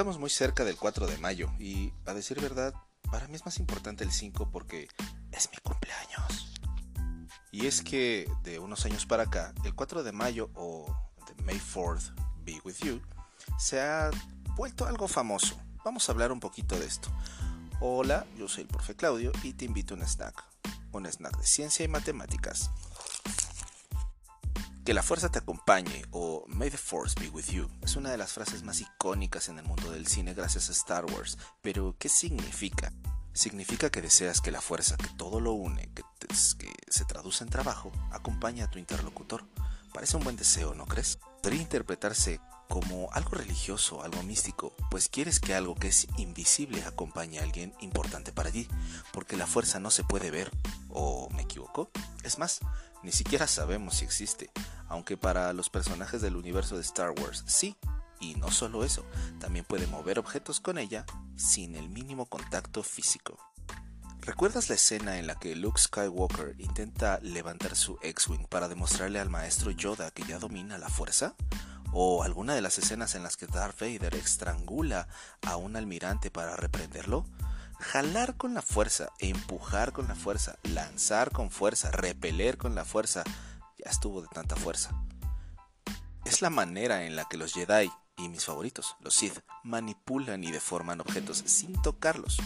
Estamos muy cerca del 4 de mayo y, a decir verdad, para mí es más importante el 5 porque es mi cumpleaños. Y es que de unos años para acá, el 4 de mayo o May 4th Be With You se ha vuelto algo famoso. Vamos a hablar un poquito de esto. Hola, yo soy el profe Claudio y te invito a un snack. Un snack de ciencia y matemáticas. Que la fuerza te o May the Force be with you es una de las frases más icónicas en el mundo del cine gracias a Star Wars. Pero, ¿qué significa? Significa que deseas que la fuerza que todo lo une, que, que se traduce en trabajo, acompañe a tu interlocutor. Parece un buen deseo, ¿no crees? Podría interpretarse como algo religioso, algo místico, pues quieres que algo que es invisible acompañe a alguien importante para ti, porque la fuerza no se puede ver, ¿o me equivoco? Es más, ni siquiera sabemos si existe, aunque para los personajes del universo de Star Wars sí, y no solo eso, también puede mover objetos con ella sin el mínimo contacto físico. ¿Recuerdas la escena en la que Luke Skywalker intenta levantar su X-Wing para demostrarle al maestro Yoda que ya domina la fuerza? ¿O alguna de las escenas en las que Darth Vader estrangula a un almirante para reprenderlo? Jalar con la fuerza, empujar con la fuerza, lanzar con fuerza, repeler con la fuerza, estuvo de tanta fuerza. Es la manera en la que los Jedi, y mis favoritos, los Sith, manipulan y deforman objetos sin tocarlos.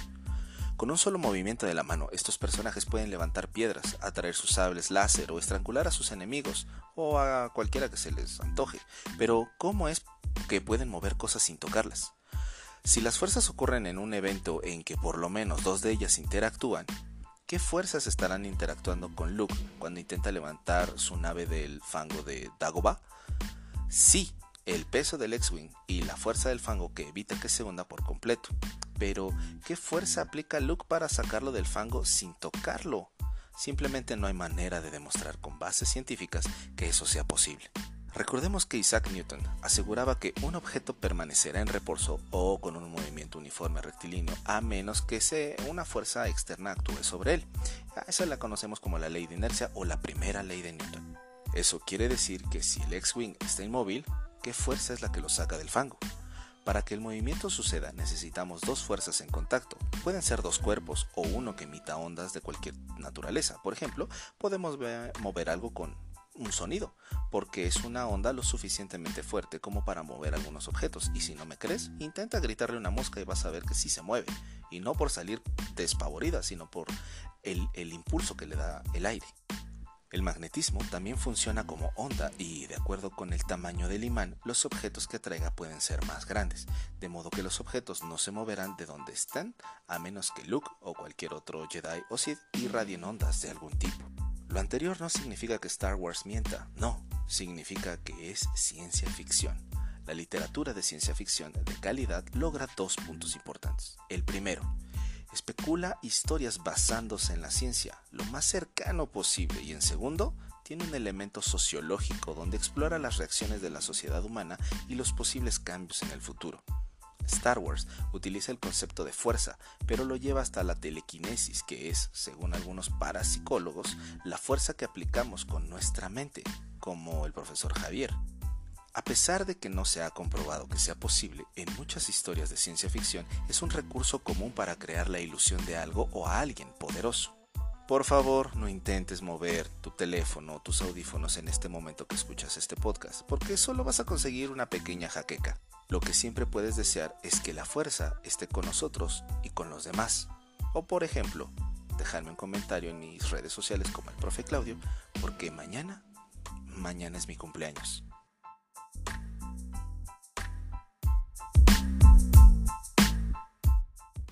Con un solo movimiento de la mano, estos personajes pueden levantar piedras, atraer sus sables láser o estrangular a sus enemigos o a cualquiera que se les antoje. Pero, ¿cómo es que pueden mover cosas sin tocarlas? Si las fuerzas ocurren en un evento en que por lo menos dos de ellas interactúan, ¿qué fuerzas estarán interactuando con Luke cuando intenta levantar su nave del fango de Dagobah? Sí, el peso del X-Wing y la fuerza del fango que evita que se hunda por completo. Pero, ¿qué fuerza aplica Luke para sacarlo del fango sin tocarlo? Simplemente no hay manera de demostrar con bases científicas que eso sea posible. Recordemos que Isaac Newton aseguraba que un objeto permanecerá en reposo o con un movimiento uniforme rectilíneo a menos que sea una fuerza externa actúe sobre él. A esa la conocemos como la ley de inercia o la primera ley de Newton. Eso quiere decir que si el X-Wing está inmóvil, ¿qué fuerza es la que lo saca del fango? Para que el movimiento suceda necesitamos dos fuerzas en contacto. Pueden ser dos cuerpos o uno que emita ondas de cualquier naturaleza. Por ejemplo, podemos mover algo con un sonido, porque es una onda lo suficientemente fuerte como para mover algunos objetos. Y si no me crees, intenta gritarle una mosca y vas a ver que sí se mueve. Y no por salir despavorida, sino por el, impulso que le da el aire. El magnetismo también funciona como onda y, de acuerdo con el tamaño del imán, los objetos que atraiga pueden ser más grandes, de modo que los objetos no se moverán de donde están a menos que Luke o cualquier otro Jedi o Sith irradien ondas de algún tipo. Lo anterior no significa que Star Wars mienta, no, significa que es ciencia ficción. La literatura de ciencia ficción de calidad logra dos puntos importantes. El primero, especula historias basándose en la ciencia, lo más cercano posible, y en segundo, tiene un elemento sociológico donde explora las reacciones de la sociedad humana y los posibles cambios en el futuro. Star Wars utiliza el concepto de fuerza, pero lo lleva hasta la telequinesis, que es, según algunos parapsicólogos, la fuerza que aplicamos con nuestra mente, como el profesor Javier. A pesar de que no se ha comprobado que sea posible, en muchas historias de ciencia ficción es un recurso común para crear la ilusión de algo o a alguien poderoso. Por favor, no intentes mover tu teléfono o tus audífonos en este momento que escuchas este podcast, porque solo vas a conseguir una pequeña jaqueca. Lo que siempre puedes desear es que la fuerza esté con nosotros y con los demás. O por ejemplo, dejarme un comentario en mis redes sociales como el profe Claudio, porque mañana, mañana es mi cumpleaños.